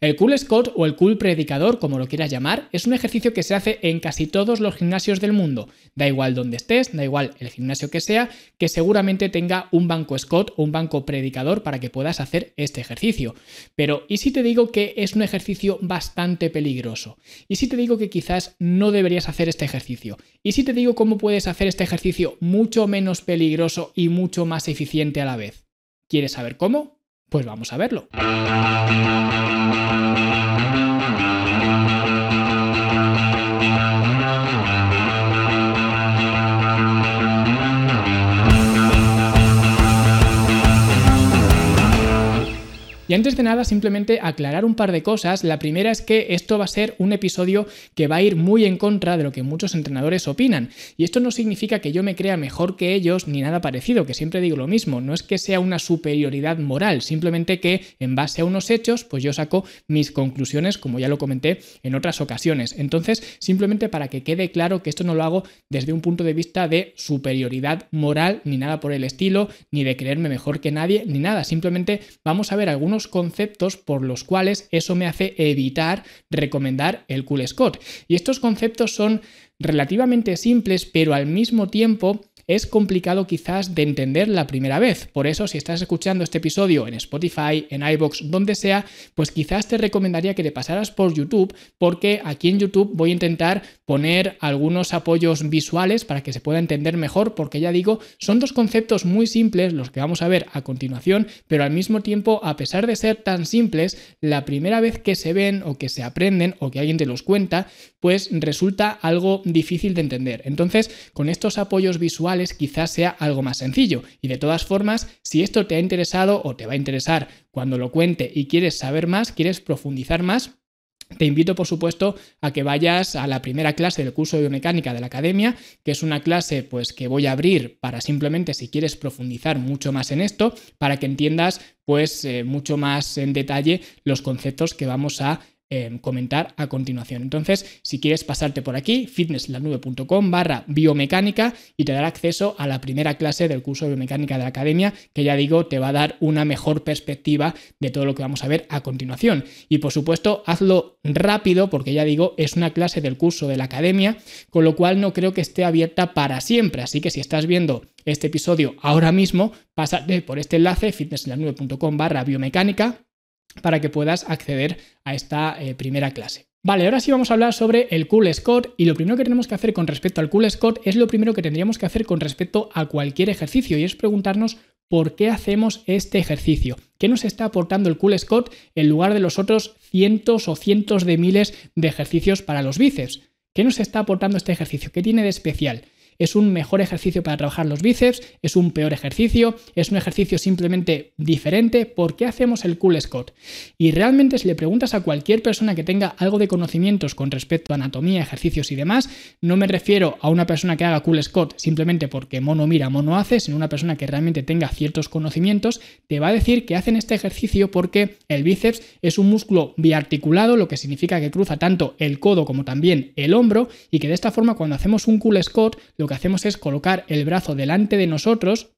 El Cool Squat o el Cool Predicador, como lo quieras llamar, es un ejercicio que se hace en casi todos los gimnasios del mundo. Da igual donde estés, da igual el gimnasio que sea, que seguramente tenga un banco Scott o un banco predicador para que puedas hacer este ejercicio. Pero, ¿y si te digo que es un ejercicio bastante peligroso? ¿Y si te digo que quizás no deberías hacer este ejercicio? ¿Y si te digo cómo puedes hacer este ejercicio mucho menos peligroso y mucho más eficiente a la vez? ¿Quieres saber cómo? Pues vamos a verlo. Y antes de nada, simplemente aclarar un par de cosas. La primera es que esto va a ser un episodio que va a ir muy en contra de lo que muchos entrenadores opinan. Y esto no significa que yo me crea mejor que ellos ni nada parecido, que siempre digo lo mismo. No es que sea una superioridad moral, simplemente que en base a unos hechos, pues yo saco mis conclusiones, como ya lo comenté en otras ocasiones. Entonces, simplemente para que quede claro que esto no lo hago desde un punto de vista de superioridad moral, ni nada por el estilo, ni de creerme mejor que nadie, ni nada. Simplemente vamos a ver algunos conceptos por los cuales eso me hace evitar recomendar el Cool Scott. Y estos conceptos son relativamente simples, pero al mismo tiempo es complicado quizás de entender la primera vez. Por eso, si estás escuchando este episodio en Spotify, en iBox, donde sea, pues quizás te recomendaría que te pasaras por YouTube, porque aquí en YouTube voy a intentar poner algunos apoyos visuales para que se pueda entender mejor, porque ya digo, son dos conceptos muy simples los que vamos a ver a continuación, pero al mismo tiempo, a pesar de ser tan simples, la primera vez que se ven o que se aprenden o que alguien te los cuenta, pues resulta algo difícil de entender. Entonces, con estos apoyos visuales, quizás sea algo más sencillo. Y de todas formas, si esto te ha interesado o te va a interesar cuando lo cuente y quieres saber más, quieres profundizar más, te invito, por supuesto, a que vayas a la primera clase del curso de biomecánica de la academia, que es una clase pues que voy a abrir para simplemente si quieres profundizar mucho más en esto, para que entiendas pues eh, mucho más en detalle los conceptos que vamos a Em, comentar a continuación. Entonces, si quieres pasarte por aquí, fitnesslanube.com barra biomecánica y te dará acceso a la primera clase del curso de biomecánica de la academia, que ya digo, te va a dar una mejor perspectiva de todo lo que vamos a ver a continuación. Y por supuesto, hazlo rápido, porque ya digo, es una clase del curso de la academia, con lo cual no creo que esté abierta para siempre. Así que si estás viendo este episodio ahora mismo, pásate por este enlace, fitnesslanube.com barra biomecánica para que puedas acceder a esta eh, primera clase. Vale, ahora sí vamos a hablar sobre el Cool Scott y lo primero que tenemos que hacer con respecto al Cool Scott es lo primero que tendríamos que hacer con respecto a cualquier ejercicio y es preguntarnos por qué hacemos este ejercicio. ¿Qué nos está aportando el Cool Scott en lugar de los otros cientos o cientos de miles de ejercicios para los bíceps? ¿Qué nos está aportando este ejercicio? ¿Qué tiene de especial? Es un mejor ejercicio para trabajar los bíceps, es un peor ejercicio, es un ejercicio simplemente diferente. ¿Por qué hacemos el cool Scott? Y realmente si le preguntas a cualquier persona que tenga algo de conocimientos con respecto a anatomía, ejercicios y demás, no me refiero a una persona que haga cool Scott simplemente porque mono mira, mono hace, sino una persona que realmente tenga ciertos conocimientos, te va a decir que hacen este ejercicio porque el bíceps es un músculo biarticulado, lo que significa que cruza tanto el codo como también el hombro y que de esta forma cuando hacemos un cool Scott lo que hacemos es colocar el brazo delante de nosotros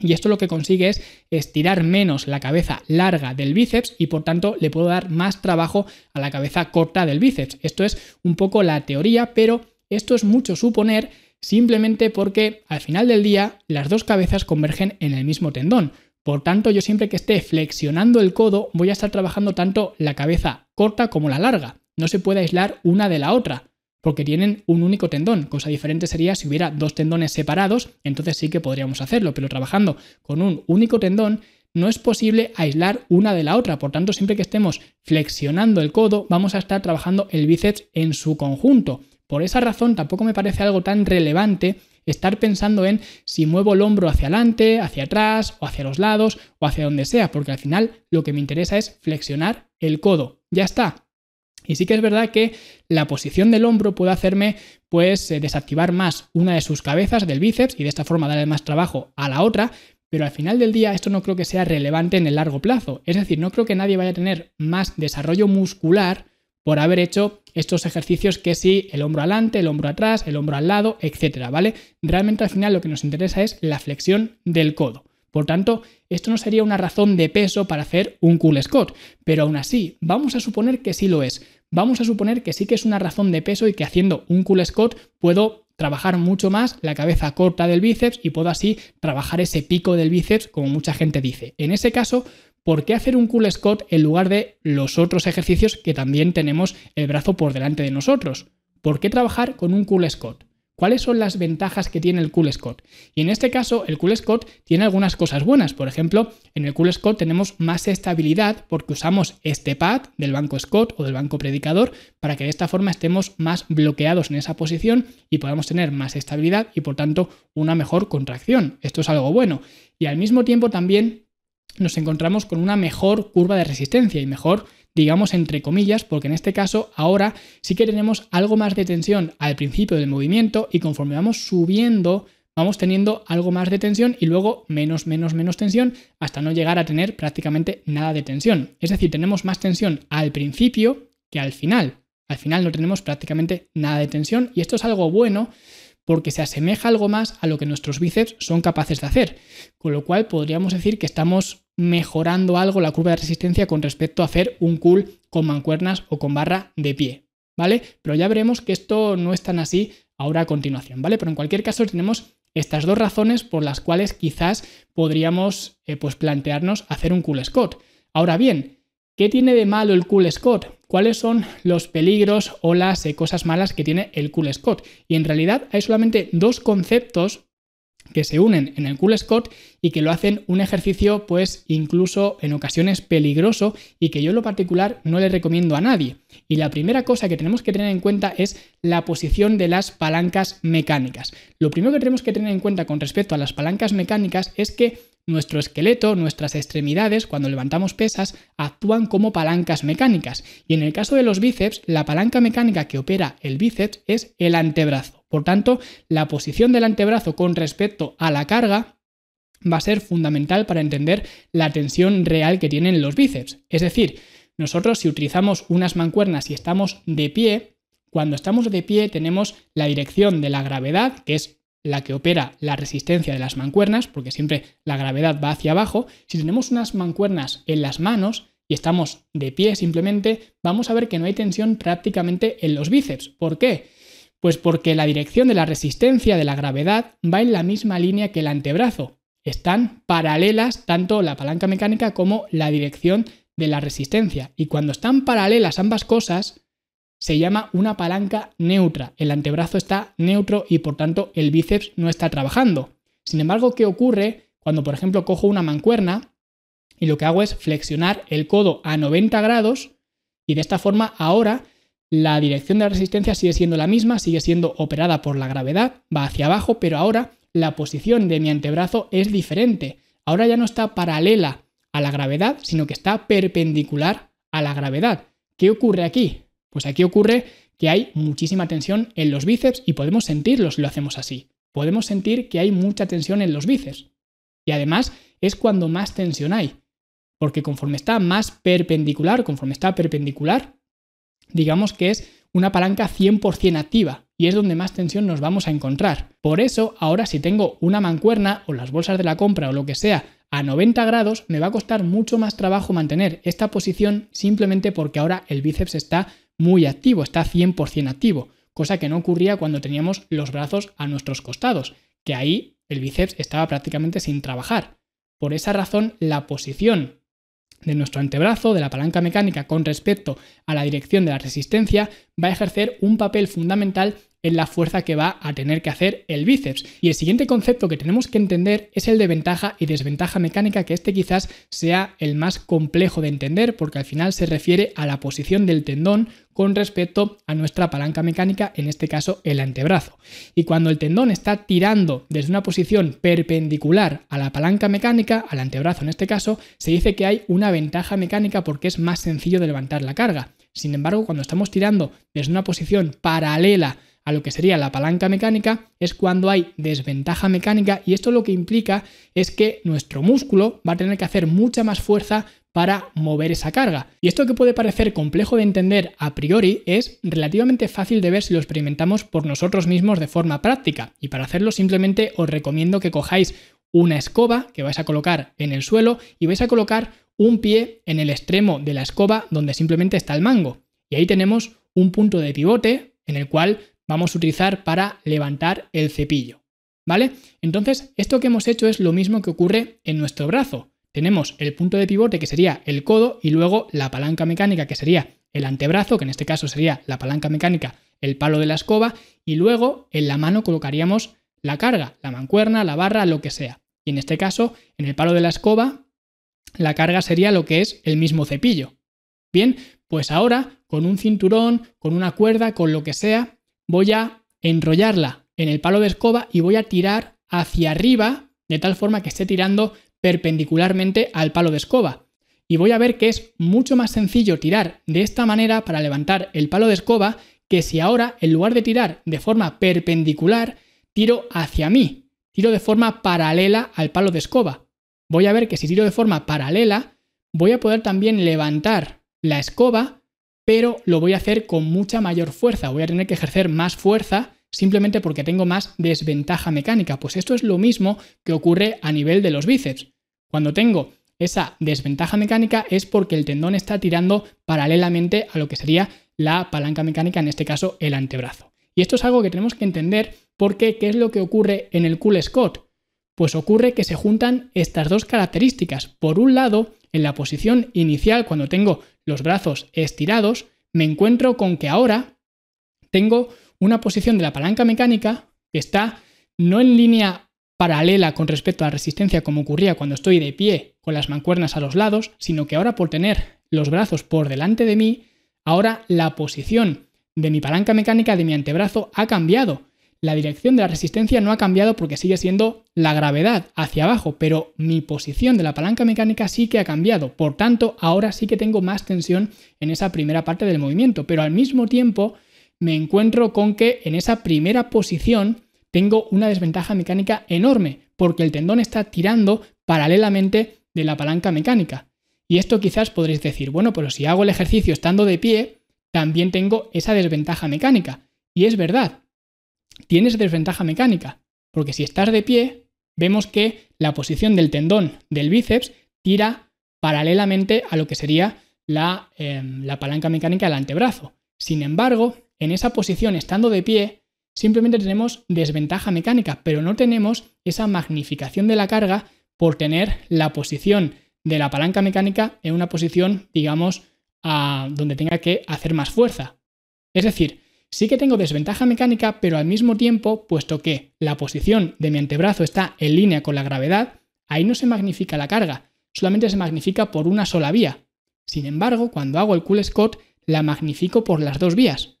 y esto lo que consigue es estirar menos la cabeza larga del bíceps y por tanto le puedo dar más trabajo a la cabeza corta del bíceps. Esto es un poco la teoría, pero esto es mucho suponer simplemente porque al final del día las dos cabezas convergen en el mismo tendón. Por tanto, yo siempre que esté flexionando el codo voy a estar trabajando tanto la cabeza corta como la larga. No se puede aislar una de la otra porque tienen un único tendón. Cosa diferente sería si hubiera dos tendones separados, entonces sí que podríamos hacerlo, pero trabajando con un único tendón no es posible aislar una de la otra. Por tanto, siempre que estemos flexionando el codo, vamos a estar trabajando el bíceps en su conjunto. Por esa razón, tampoco me parece algo tan relevante estar pensando en si muevo el hombro hacia adelante, hacia atrás, o hacia los lados, o hacia donde sea, porque al final lo que me interesa es flexionar el codo. Ya está, y sí que es verdad que la posición del hombro puede hacerme pues eh, desactivar más una de sus cabezas del bíceps y de esta forma darle más trabajo a la otra, pero al final del día esto no creo que sea relevante en el largo plazo. Es decir, no creo que nadie vaya a tener más desarrollo muscular por haber hecho estos ejercicios que si el hombro adelante, el hombro atrás, el hombro al lado, etcétera, ¿vale? Realmente al final lo que nos interesa es la flexión del codo. Por tanto, esto no sería una razón de peso para hacer un cool squat, pero aún así, vamos a suponer que sí lo es. Vamos a suponer que sí que es una razón de peso y que haciendo un cool squat puedo trabajar mucho más la cabeza corta del bíceps y puedo así trabajar ese pico del bíceps como mucha gente dice. En ese caso, ¿por qué hacer un cool squat en lugar de los otros ejercicios que también tenemos el brazo por delante de nosotros? ¿Por qué trabajar con un cool squat? ¿Cuáles son las ventajas que tiene el Cool Scott? Y en este caso, el Cool Scott tiene algunas cosas buenas. Por ejemplo, en el Cool Scott tenemos más estabilidad porque usamos este pad del banco Scott o del banco predicador para que de esta forma estemos más bloqueados en esa posición y podamos tener más estabilidad y por tanto una mejor contracción. Esto es algo bueno. Y al mismo tiempo también nos encontramos con una mejor curva de resistencia y mejor digamos entre comillas, porque en este caso ahora sí que tenemos algo más de tensión al principio del movimiento y conforme vamos subiendo vamos teniendo algo más de tensión y luego menos, menos, menos tensión hasta no llegar a tener prácticamente nada de tensión. Es decir, tenemos más tensión al principio que al final. Al final no tenemos prácticamente nada de tensión y esto es algo bueno porque se asemeja algo más a lo que nuestros bíceps son capaces de hacer. Con lo cual podríamos decir que estamos mejorando algo la curva de resistencia con respecto a hacer un cool con mancuernas o con barra de pie. ¿Vale? Pero ya veremos que esto no es tan así ahora a continuación, ¿vale? Pero en cualquier caso tenemos estas dos razones por las cuales quizás podríamos eh, pues plantearnos hacer un cool Scott. Ahora bien, ¿qué tiene de malo el cool Scott? cuáles son los peligros o las eh, cosas malas que tiene el Cool Scott. Y en realidad hay solamente dos conceptos que se unen en el Cool Scott y que lo hacen un ejercicio pues incluso en ocasiones peligroso y que yo en lo particular no le recomiendo a nadie. Y la primera cosa que tenemos que tener en cuenta es la posición de las palancas mecánicas. Lo primero que tenemos que tener en cuenta con respecto a las palancas mecánicas es que nuestro esqueleto, nuestras extremidades, cuando levantamos pesas, actúan como palancas mecánicas. Y en el caso de los bíceps, la palanca mecánica que opera el bíceps es el antebrazo. Por tanto, la posición del antebrazo con respecto a la carga va a ser fundamental para entender la tensión real que tienen los bíceps. Es decir, nosotros si utilizamos unas mancuernas y estamos de pie, cuando estamos de pie tenemos la dirección de la gravedad, que es la que opera la resistencia de las mancuernas, porque siempre la gravedad va hacia abajo, si tenemos unas mancuernas en las manos y estamos de pie simplemente, vamos a ver que no hay tensión prácticamente en los bíceps. ¿Por qué? Pues porque la dirección de la resistencia de la gravedad va en la misma línea que el antebrazo. Están paralelas tanto la palanca mecánica como la dirección de la resistencia. Y cuando están paralelas ambas cosas, se llama una palanca neutra. El antebrazo está neutro y por tanto el bíceps no está trabajando. Sin embargo, ¿qué ocurre cuando, por ejemplo, cojo una mancuerna y lo que hago es flexionar el codo a 90 grados y de esta forma ahora la dirección de la resistencia sigue siendo la misma, sigue siendo operada por la gravedad, va hacia abajo, pero ahora la posición de mi antebrazo es diferente. Ahora ya no está paralela a la gravedad, sino que está perpendicular a la gravedad. ¿Qué ocurre aquí? Pues aquí ocurre que hay muchísima tensión en los bíceps y podemos sentirlo si lo hacemos así. Podemos sentir que hay mucha tensión en los bíceps. Y además es cuando más tensión hay. Porque conforme está más perpendicular, conforme está perpendicular, digamos que es una palanca 100% activa y es donde más tensión nos vamos a encontrar. Por eso, ahora si tengo una mancuerna o las bolsas de la compra o lo que sea a 90 grados, me va a costar mucho más trabajo mantener esta posición simplemente porque ahora el bíceps está muy activo, está 100% activo, cosa que no ocurría cuando teníamos los brazos a nuestros costados, que ahí el bíceps estaba prácticamente sin trabajar. Por esa razón, la posición de nuestro antebrazo, de la palanca mecánica con respecto a la dirección de la resistencia, va a ejercer un papel fundamental en la fuerza que va a tener que hacer el bíceps. Y el siguiente concepto que tenemos que entender es el de ventaja y desventaja mecánica, que este quizás sea el más complejo de entender porque al final se refiere a la posición del tendón con respecto a nuestra palanca mecánica, en este caso el antebrazo. Y cuando el tendón está tirando desde una posición perpendicular a la palanca mecánica, al antebrazo en este caso, se dice que hay una ventaja mecánica porque es más sencillo de levantar la carga. Sin embargo, cuando estamos tirando desde una posición paralela a lo que sería la palanca mecánica es cuando hay desventaja mecánica y esto lo que implica es que nuestro músculo va a tener que hacer mucha más fuerza para mover esa carga. Y esto que puede parecer complejo de entender a priori es relativamente fácil de ver si lo experimentamos por nosotros mismos de forma práctica. Y para hacerlo simplemente os recomiendo que cojáis una escoba que vais a colocar en el suelo y vais a colocar un pie en el extremo de la escoba donde simplemente está el mango. Y ahí tenemos un punto de pivote en el cual vamos a utilizar para levantar el cepillo. ¿Vale? Entonces, esto que hemos hecho es lo mismo que ocurre en nuestro brazo. Tenemos el punto de pivote que sería el codo y luego la palanca mecánica que sería el antebrazo, que en este caso sería la palanca mecánica, el palo de la escoba, y luego en la mano colocaríamos la carga, la mancuerna, la barra, lo que sea. Y en este caso, en el palo de la escoba, la carga sería lo que es el mismo cepillo. Bien, pues ahora con un cinturón, con una cuerda, con lo que sea, voy a enrollarla en el palo de escoba y voy a tirar hacia arriba de tal forma que esté tirando perpendicularmente al palo de escoba. Y voy a ver que es mucho más sencillo tirar de esta manera para levantar el palo de escoba que si ahora, en lugar de tirar de forma perpendicular, tiro hacia mí, tiro de forma paralela al palo de escoba. Voy a ver que si tiro de forma paralela, voy a poder también levantar la escoba, pero lo voy a hacer con mucha mayor fuerza. Voy a tener que ejercer más fuerza simplemente porque tengo más desventaja mecánica. Pues esto es lo mismo que ocurre a nivel de los bíceps. Cuando tengo esa desventaja mecánica es porque el tendón está tirando paralelamente a lo que sería la palanca mecánica, en este caso el antebrazo. Y esto es algo que tenemos que entender porque ¿qué es lo que ocurre en el cool Scott? Pues ocurre que se juntan estas dos características. Por un lado, en la posición inicial, cuando tengo los brazos estirados, me encuentro con que ahora tengo una posición de la palanca mecánica que está no en línea paralela con respecto a la resistencia como ocurría cuando estoy de pie con las mancuernas a los lados, sino que ahora por tener los brazos por delante de mí, ahora la posición de mi palanca mecánica de mi antebrazo ha cambiado. La dirección de la resistencia no ha cambiado porque sigue siendo la gravedad hacia abajo, pero mi posición de la palanca mecánica sí que ha cambiado. Por tanto, ahora sí que tengo más tensión en esa primera parte del movimiento, pero al mismo tiempo me encuentro con que en esa primera posición tengo una desventaja mecánica enorme, porque el tendón está tirando paralelamente de la palanca mecánica. Y esto quizás podréis decir, bueno, pero si hago el ejercicio estando de pie, también tengo esa desventaja mecánica. Y es verdad, tienes desventaja mecánica, porque si estás de pie, vemos que la posición del tendón del bíceps tira paralelamente a lo que sería la, em, la palanca mecánica del antebrazo. Sin embargo, en esa posición, estando de pie, simplemente tenemos desventaja mecánica, pero no tenemos esa magnificación de la carga por tener la posición de la palanca mecánica en una posición, digamos, a donde tenga que hacer más fuerza. Es decir, sí que tengo desventaja mecánica, pero al mismo tiempo, puesto que la posición de mi antebrazo está en línea con la gravedad, ahí no se magnifica la carga, solamente se magnifica por una sola vía. Sin embargo, cuando hago el cool Scott, la magnifico por las dos vías,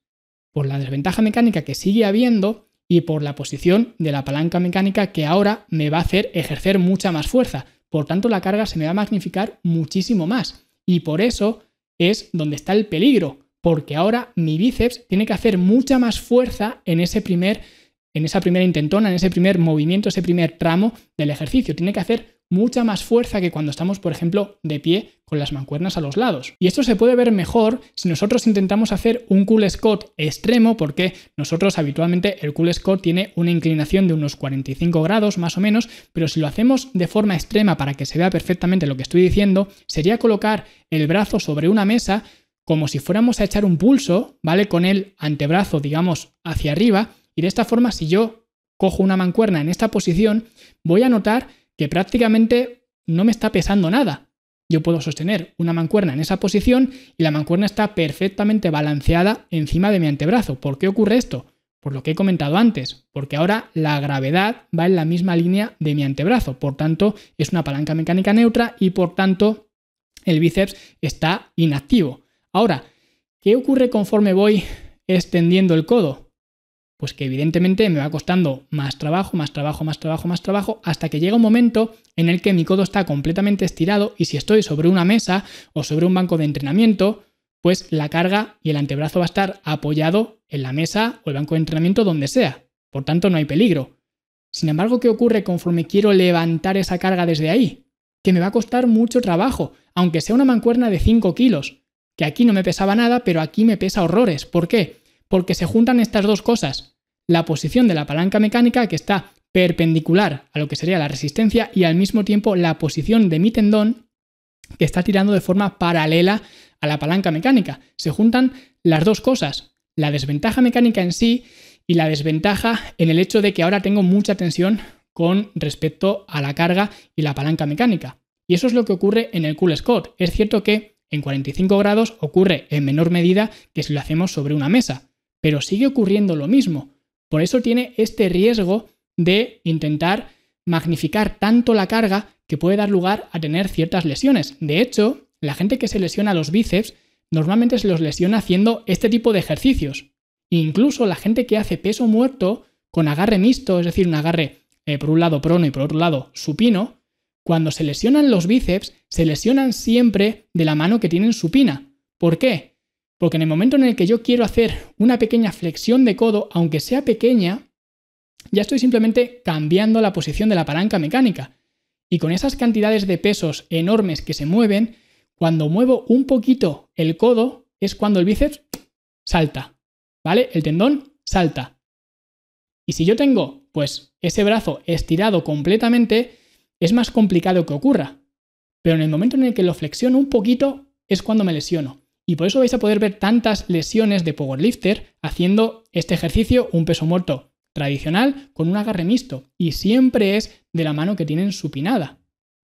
por la desventaja mecánica que sigue habiendo y por la posición de la palanca mecánica que ahora me va a hacer ejercer mucha más fuerza. Por tanto, la carga se me va a magnificar muchísimo más. Y por eso es donde está el peligro, porque ahora mi bíceps tiene que hacer mucha más fuerza en ese primer en esa primera intentona, en ese primer movimiento, ese primer tramo del ejercicio. Tiene que hacer mucha más fuerza que cuando estamos, por ejemplo, de pie con las mancuernas a los lados. Y esto se puede ver mejor si nosotros intentamos hacer un cool Scott extremo, porque nosotros habitualmente el cool Scott tiene una inclinación de unos 45 grados más o menos, pero si lo hacemos de forma extrema para que se vea perfectamente lo que estoy diciendo, sería colocar el brazo sobre una mesa como si fuéramos a echar un pulso, ¿vale? Con el antebrazo, digamos, hacia arriba, y de esta forma, si yo cojo una mancuerna en esta posición, voy a notar que prácticamente no me está pesando nada. Yo puedo sostener una mancuerna en esa posición y la mancuerna está perfectamente balanceada encima de mi antebrazo. ¿Por qué ocurre esto? Por lo que he comentado antes, porque ahora la gravedad va en la misma línea de mi antebrazo, por tanto es una palanca mecánica neutra y por tanto el bíceps está inactivo. Ahora, ¿qué ocurre conforme voy extendiendo el codo? Pues que evidentemente me va costando más trabajo, más trabajo, más trabajo, más trabajo, hasta que llega un momento en el que mi codo está completamente estirado y si estoy sobre una mesa o sobre un banco de entrenamiento, pues la carga y el antebrazo va a estar apoyado en la mesa o el banco de entrenamiento donde sea. Por tanto, no hay peligro. Sin embargo, ¿qué ocurre conforme quiero levantar esa carga desde ahí? Que me va a costar mucho trabajo, aunque sea una mancuerna de 5 kilos, que aquí no me pesaba nada, pero aquí me pesa horrores. ¿Por qué? porque se juntan estas dos cosas. La posición de la palanca mecánica que está perpendicular a lo que sería la resistencia y al mismo tiempo la posición de mi tendón que está tirando de forma paralela a la palanca mecánica. Se juntan las dos cosas, la desventaja mecánica en sí y la desventaja en el hecho de que ahora tengo mucha tensión con respecto a la carga y la palanca mecánica. Y eso es lo que ocurre en el Cool Scott. Es cierto que en 45 grados ocurre en menor medida que si lo hacemos sobre una mesa, pero sigue ocurriendo lo mismo. Por eso tiene este riesgo de intentar magnificar tanto la carga que puede dar lugar a tener ciertas lesiones. De hecho, la gente que se lesiona los bíceps normalmente se los lesiona haciendo este tipo de ejercicios. Incluso la gente que hace peso muerto con agarre mixto, es decir, un agarre eh, por un lado prono y por otro lado supino, cuando se lesionan los bíceps, se lesionan siempre de la mano que tienen supina. ¿Por qué? Porque en el momento en el que yo quiero hacer una pequeña flexión de codo, aunque sea pequeña, ya estoy simplemente cambiando la posición de la palanca mecánica. Y con esas cantidades de pesos enormes que se mueven, cuando muevo un poquito el codo, es cuando el bíceps salta. ¿Vale? El tendón salta. Y si yo tengo, pues, ese brazo estirado completamente, es más complicado que ocurra. Pero en el momento en el que lo flexiono un poquito, es cuando me lesiono. Y por eso vais a poder ver tantas lesiones de powerlifter haciendo este ejercicio, un peso muerto tradicional, con un agarre mixto. Y siempre es de la mano que tienen supinada.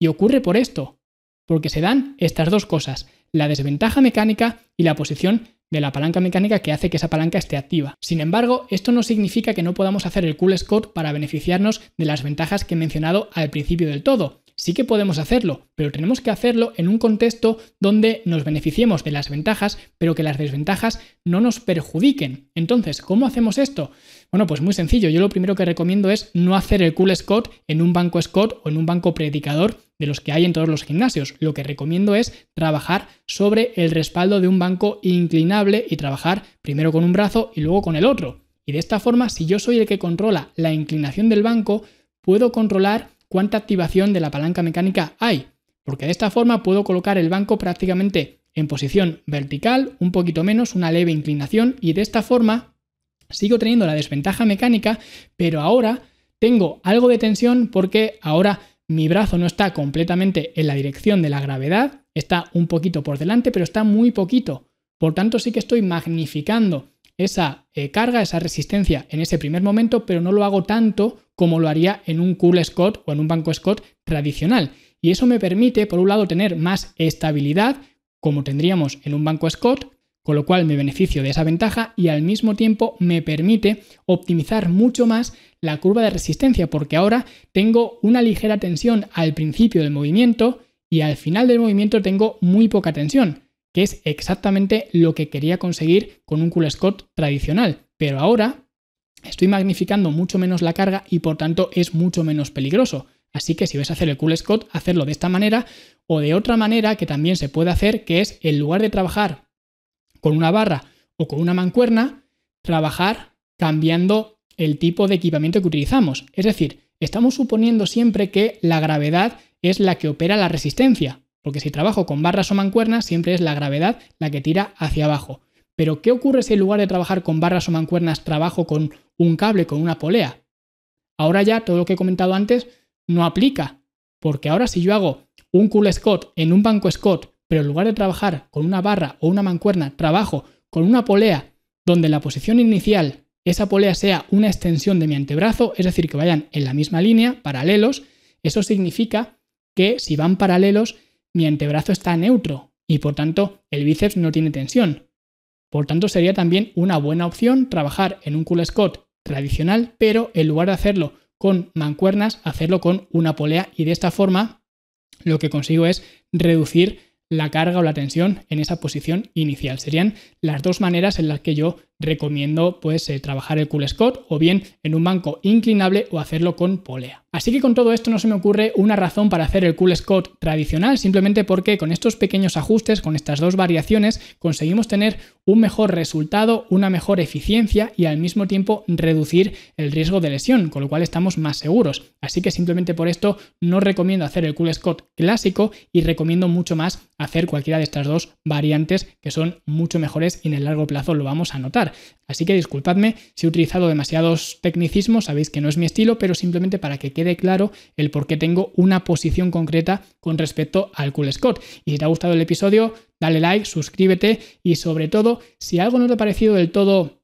Y ocurre por esto, porque se dan estas dos cosas, la desventaja mecánica y la posición de la palanca mecánica que hace que esa palanca esté activa. Sin embargo, esto no significa que no podamos hacer el cool squat para beneficiarnos de las ventajas que he mencionado al principio del todo. Sí que podemos hacerlo, pero tenemos que hacerlo en un contexto donde nos beneficiemos de las ventajas, pero que las desventajas no nos perjudiquen. Entonces, ¿cómo hacemos esto? Bueno, pues muy sencillo. Yo lo primero que recomiendo es no hacer el cool squat en un banco squat o en un banco predicador de los que hay en todos los gimnasios. Lo que recomiendo es trabajar sobre el respaldo de un banco inclinable y trabajar primero con un brazo y luego con el otro. Y de esta forma, si yo soy el que controla la inclinación del banco, puedo controlar cuánta activación de la palanca mecánica hay. Porque de esta forma puedo colocar el banco prácticamente en posición vertical, un poquito menos, una leve inclinación, y de esta forma sigo teniendo la desventaja mecánica, pero ahora tengo algo de tensión porque ahora mi brazo no está completamente en la dirección de la gravedad, está un poquito por delante, pero está muy poquito. Por tanto, sí que estoy magnificando esa eh, carga, esa resistencia en ese primer momento, pero no lo hago tanto como lo haría en un cool Scott o en un banco Scott tradicional. Y eso me permite, por un lado, tener más estabilidad, como tendríamos en un banco Scott, con lo cual me beneficio de esa ventaja y al mismo tiempo me permite optimizar mucho más la curva de resistencia, porque ahora tengo una ligera tensión al principio del movimiento y al final del movimiento tengo muy poca tensión, que es exactamente lo que quería conseguir con un cool Scott tradicional. Pero ahora estoy magnificando mucho menos la carga y por tanto es mucho menos peligroso. Así que si vais a hacer el cool Scott, hacerlo de esta manera o de otra manera que también se puede hacer, que es en lugar de trabajar con una barra o con una mancuerna, trabajar cambiando el tipo de equipamiento que utilizamos. Es decir, estamos suponiendo siempre que la gravedad es la que opera la resistencia, porque si trabajo con barras o mancuernas, siempre es la gravedad la que tira hacia abajo. Pero, ¿qué ocurre si en lugar de trabajar con barras o mancuernas trabajo con un cable, con una polea? Ahora ya todo lo que he comentado antes no aplica, porque ahora si yo hago un cool Scott en un banco Scott pero en lugar de trabajar con una barra o una mancuerna, trabajo con una polea donde la posición inicial esa polea sea una extensión de mi antebrazo, es decir, que vayan en la misma línea, paralelos, eso significa que si van paralelos, mi antebrazo está neutro y por tanto el bíceps no tiene tensión. Por tanto, sería también una buena opción trabajar en un cool Scott tradicional, pero en lugar de hacerlo con mancuernas, hacerlo con una polea y de esta forma lo que consigo es reducir la carga o la tensión en esa posición inicial. Serían las dos maneras en las que yo recomiendo pues, eh, trabajar el cool Scott o bien en un banco inclinable o hacerlo con polea. Así que con todo esto no se me ocurre una razón para hacer el Cool Scott tradicional, simplemente porque con estos pequeños ajustes, con estas dos variaciones, conseguimos tener un mejor resultado, una mejor eficiencia y al mismo tiempo reducir el riesgo de lesión, con lo cual estamos más seguros. Así que simplemente por esto no recomiendo hacer el Cool Scott clásico y recomiendo mucho más hacer cualquiera de estas dos variantes que son mucho mejores y en el largo plazo lo vamos a notar. Así que disculpadme si he utilizado demasiados tecnicismos, sabéis que no es mi estilo, pero simplemente para que quede claro el por qué tengo una posición concreta con respecto al Cool Scott. Y si te ha gustado el episodio, dale like, suscríbete y sobre todo, si algo no te ha parecido del todo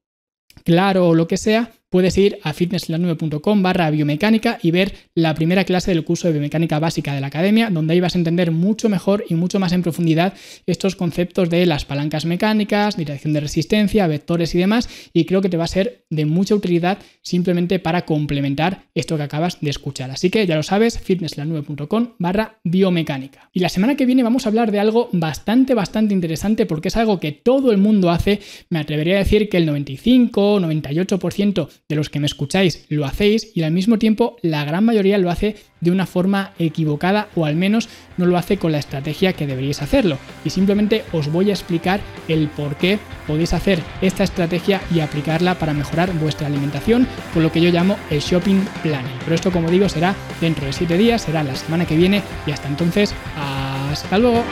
claro o lo que sea, puedes ir a fitnesslanube.com barra biomecánica y ver la primera clase del curso de biomecánica básica de la academia, donde ahí vas a entender mucho mejor y mucho más en profundidad estos conceptos de las palancas mecánicas, dirección de resistencia, vectores y demás, y creo que te va a ser de mucha utilidad simplemente para complementar esto que acabas de escuchar. Así que ya lo sabes, fitnesslanube.com barra biomecánica. Y la semana que viene vamos a hablar de algo bastante, bastante interesante porque es algo que todo el mundo hace, me atrevería a decir que el 95, 98% de los que me escucháis lo hacéis y al mismo tiempo la gran mayoría lo hace de una forma equivocada o al menos no lo hace con la estrategia que deberíais hacerlo. Y simplemente os voy a explicar el por qué podéis hacer esta estrategia y aplicarla para mejorar vuestra alimentación con lo que yo llamo el shopping planning. Pero esto como digo será dentro de 7 días, será la semana que viene y hasta entonces, hasta luego.